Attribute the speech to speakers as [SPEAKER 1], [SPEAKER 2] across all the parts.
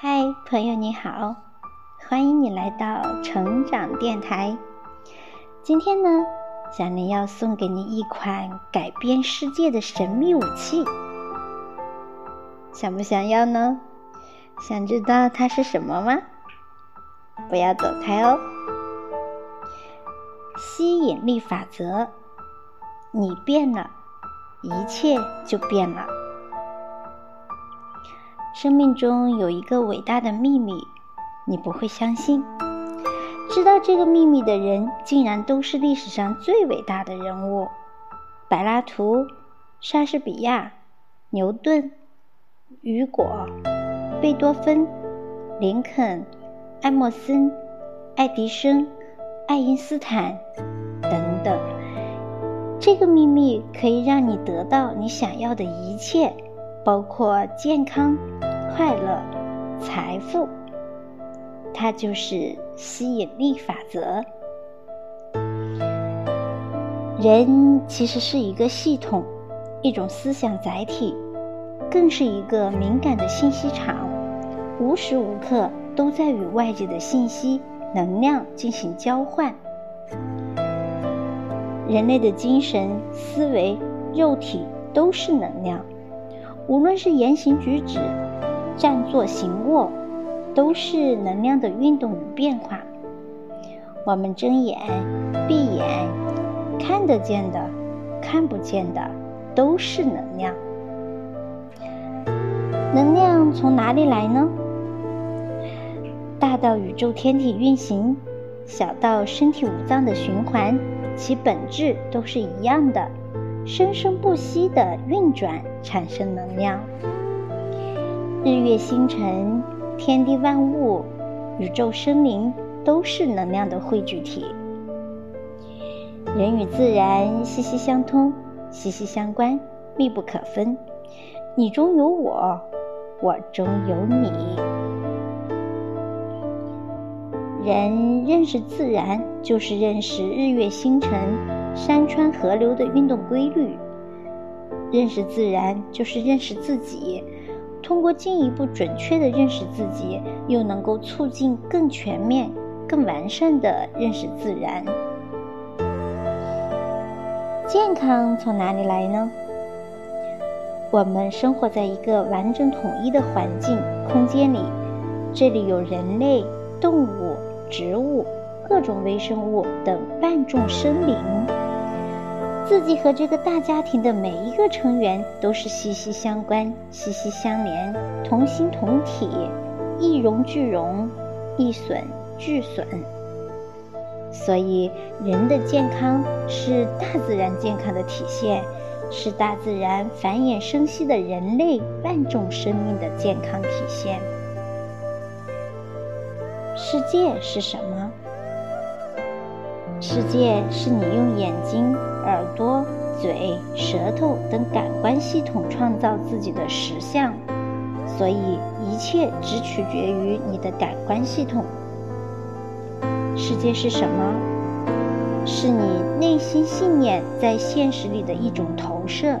[SPEAKER 1] 嗨，朋友你好，欢迎你来到成长电台。今天呢，小林要送给你一款改变世界的神秘武器，想不想要呢？想知道它是什么吗？不要走开哦！吸引力法则，你变了，一切就变了。生命中有一个伟大的秘密，你不会相信。知道这个秘密的人，竟然都是历史上最伟大的人物：柏拉图、莎士比亚、牛顿、雨果、贝多芬、林肯、爱默森、爱迪生、爱因斯坦等等。这个秘密可以让你得到你想要的一切，包括健康。快乐、财富，它就是吸引力法则。人其实是一个系统，一种思想载体，更是一个敏感的信息场，无时无刻都在与外界的信息、能量进行交换。人类的精神、思维、肉体都是能量，无论是言行举止。站坐行卧，都是能量的运动与变化。我们睁眼、闭眼，看得见的、看不见的，都是能量。能量从哪里来呢？大到宇宙天体运行，小到身体五脏的循环，其本质都是一样的，生生不息的运转，产生能量。日月星辰、天地万物、宇宙生灵，都是能量的汇聚体。人与自然息息相通、息息相关、密不可分。你中有我，我中有你。人认识自然，就是认识日月星辰、山川河流的运动规律；认识自然，就是认识自己。通过进一步准确的认识自己，又能够促进更全面、更完善的认识自然。健康从哪里来呢？我们生活在一个完整统一的环境空间里，这里有人类、动物、植物、各种微生物等万众生灵。自己和这个大家庭的每一个成员都是息息相关、息息相连、同心同体，一荣俱荣，一损俱损。所以，人的健康是大自然健康的体现，是大自然繁衍生息的人类万众生命的健康体现。世界是什么？世界是你用眼睛、耳朵、嘴、舌头等感官系统创造自己的实相，所以一切只取决于你的感官系统。世界是什么？是你内心信念在现实里的一种投射。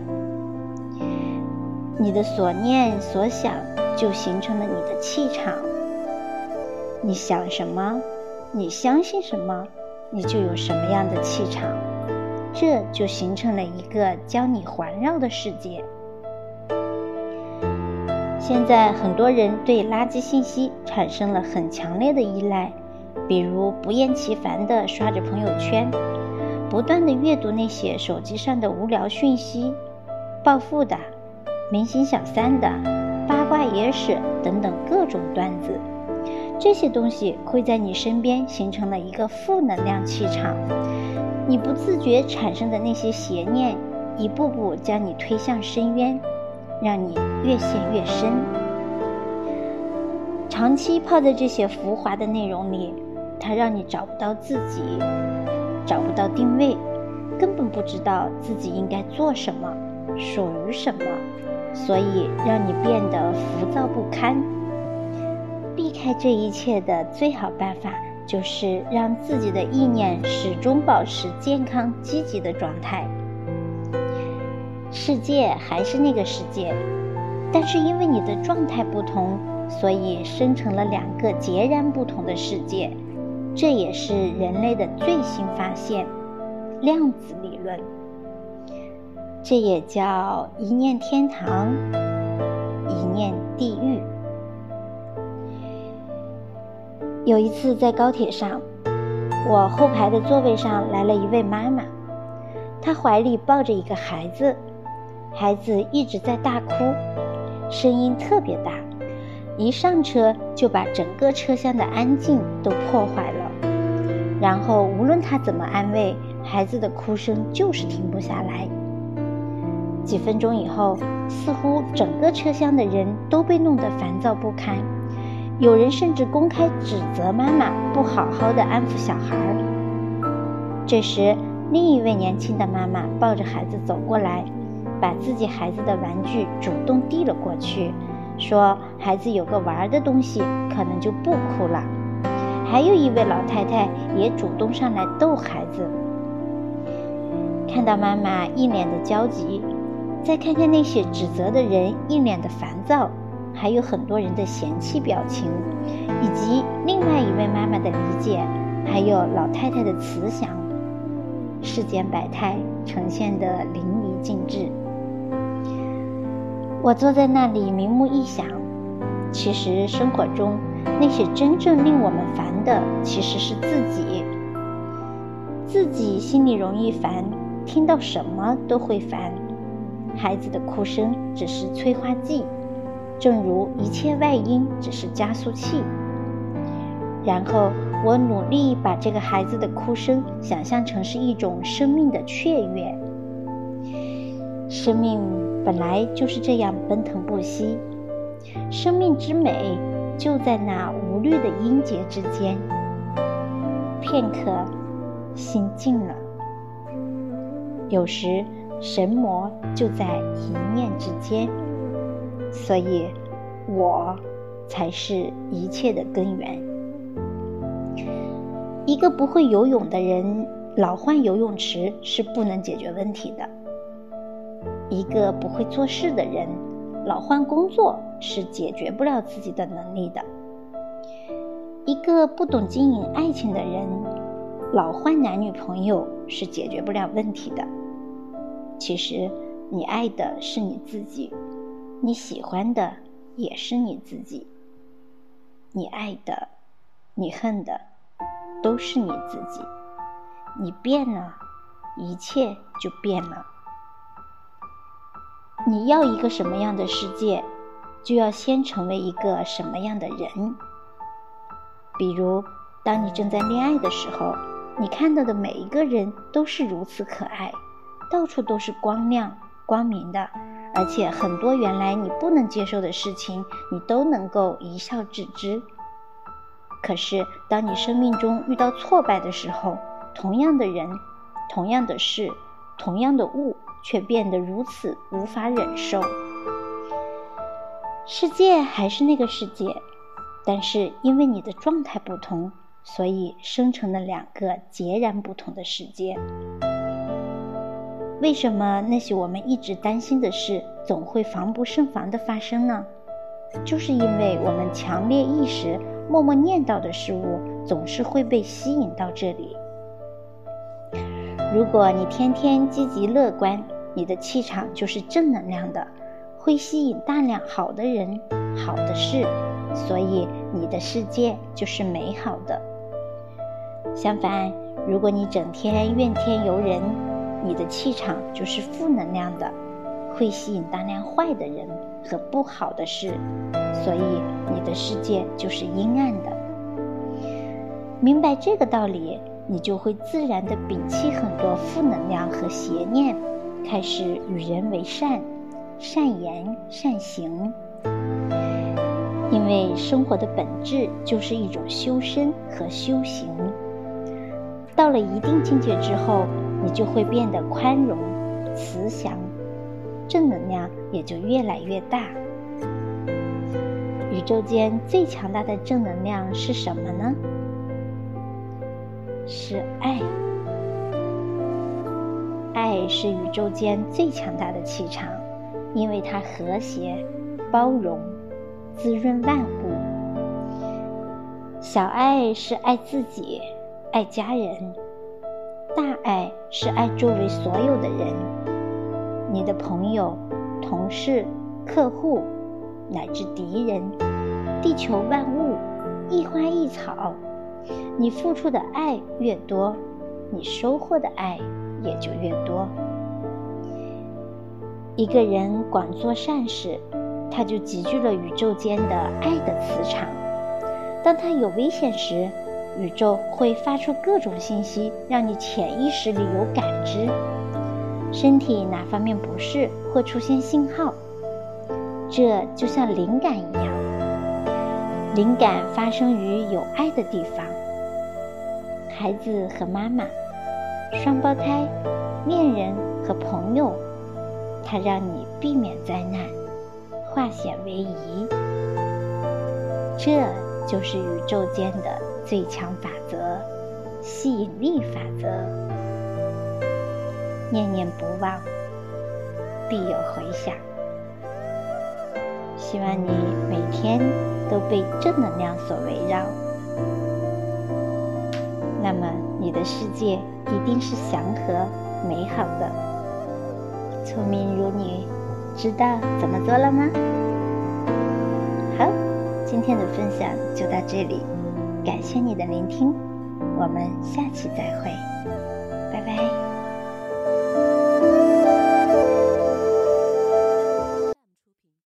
[SPEAKER 1] 你的所念所想就形成了你的气场。你想什么？你相信什么？你就有什么样的气场，这就形成了一个将你环绕的世界。现在很多人对垃圾信息产生了很强烈的依赖，比如不厌其烦地刷着朋友圈，不断地阅读那些手机上的无聊讯息、暴富的、明星小三的、八卦野史等等各种段子。这些东西会在你身边形成了一个负能量气场，你不自觉产生的那些邪念，一步步将你推向深渊，让你越陷越深。长期泡在这些浮华的内容里，它让你找不到自己，找不到定位，根本不知道自己应该做什么，属于什么，所以让你变得浮躁不堪。避开这一切的最好办法，就是让自己的意念始终保持健康积极的状态。世界还是那个世界，但是因为你的状态不同，所以生成了两个截然不同的世界。这也是人类的最新发现——量子理论。这也叫一念天堂，一念地狱。有一次在高铁上，我后排的座位上来了一位妈妈，她怀里抱着一个孩子，孩子一直在大哭，声音特别大，一上车就把整个车厢的安静都破坏了。然后无论她怎么安慰，孩子的哭声就是停不下来。几分钟以后，似乎整个车厢的人都被弄得烦躁不堪，有人甚至公开指责妈妈不好好的安抚小孩。这时，另一位年轻的妈妈抱着孩子走过来，把自己孩子的玩具主动递了过去，说：“孩子有个玩的东西，可能就不哭了。”还有一位老太太也主动上来逗孩子。看到妈妈一脸的焦急。再看看那些指责的人一脸的烦躁，还有很多人的嫌弃表情，以及另外一位妈妈的理解，还有老太太的慈祥，世间百态呈现的淋漓尽致。我坐在那里明目一想，其实生活中那些真正令我们烦的，其实是自己，自己心里容易烦，听到什么都会烦。孩子的哭声只是催化剂，正如一切外因只是加速器。然后我努力把这个孩子的哭声想象成是一种生命的雀跃。生命本来就是这样奔腾不息，生命之美就在那无虑的音节之间。片刻，心静了。有时。神魔就在一念之间，所以，我才是一切的根源。一个不会游泳的人老换游泳池是不能解决问题的；一个不会做事的人老换工作是解决不了自己的能力的；一个不懂经营爱情的人老换男女朋友是解决不了问题的。其实，你爱的是你自己，你喜欢的也是你自己。你爱的，你恨的，都是你自己。你变了，一切就变了。你要一个什么样的世界，就要先成为一个什么样的人。比如，当你正在恋爱的时候，你看到的每一个人都是如此可爱。到处都是光亮、光明的，而且很多原来你不能接受的事情，你都能够一笑置之。可是，当你生命中遇到挫败的时候，同样的人、同样的事、同样的物，却变得如此无法忍受。世界还是那个世界，但是因为你的状态不同，所以生成了两个截然不同的世界。为什么那些我们一直担心的事总会防不胜防的发生呢？就是因为我们强烈意识、默默念叨的事物总是会被吸引到这里。如果你天天积极乐观，你的气场就是正能量的，会吸引大量好的人、好的事，所以你的世界就是美好的。相反，如果你整天怨天尤人，你的气场就是负能量的，会吸引大量坏的人和不好的事，所以你的世界就是阴暗的。明白这个道理，你就会自然的摒弃很多负能量和邪念，开始与人为善，善言善行。因为生活的本质就是一种修身和修行。到了一定境界之后。你就会变得宽容、慈祥，正能量也就越来越大。宇宙间最强大的正能量是什么呢？是爱。爱是宇宙间最强大的气场，因为它和谐、包容、滋润万物。小爱是爱自己，爱家人；大爱是爱周围所有的人，你的朋友、同事、客户，乃至敌人，地球万物，一花一草。你付出的爱越多，你收获的爱也就越多。一个人广做善事，他就集聚了宇宙间的爱的磁场。当他有危险时，宇宙会发出各种信息，让你潜意识里有感知。身体哪方面不适，会出现信号。这就像灵感一样，灵感发生于有爱的地方。孩子和妈妈，双胞胎，恋人和朋友，它让你避免灾难，化险为夷。这就是宇宙间的最强法则——吸引力法则。念念不忘，必有回响。希望你每天都被正能量所围绕。那么，你的世界一定是祥和美好的。聪明如你，知道怎么做了吗？好，今天的分享就到这里，感谢你的聆听，我们下期再会，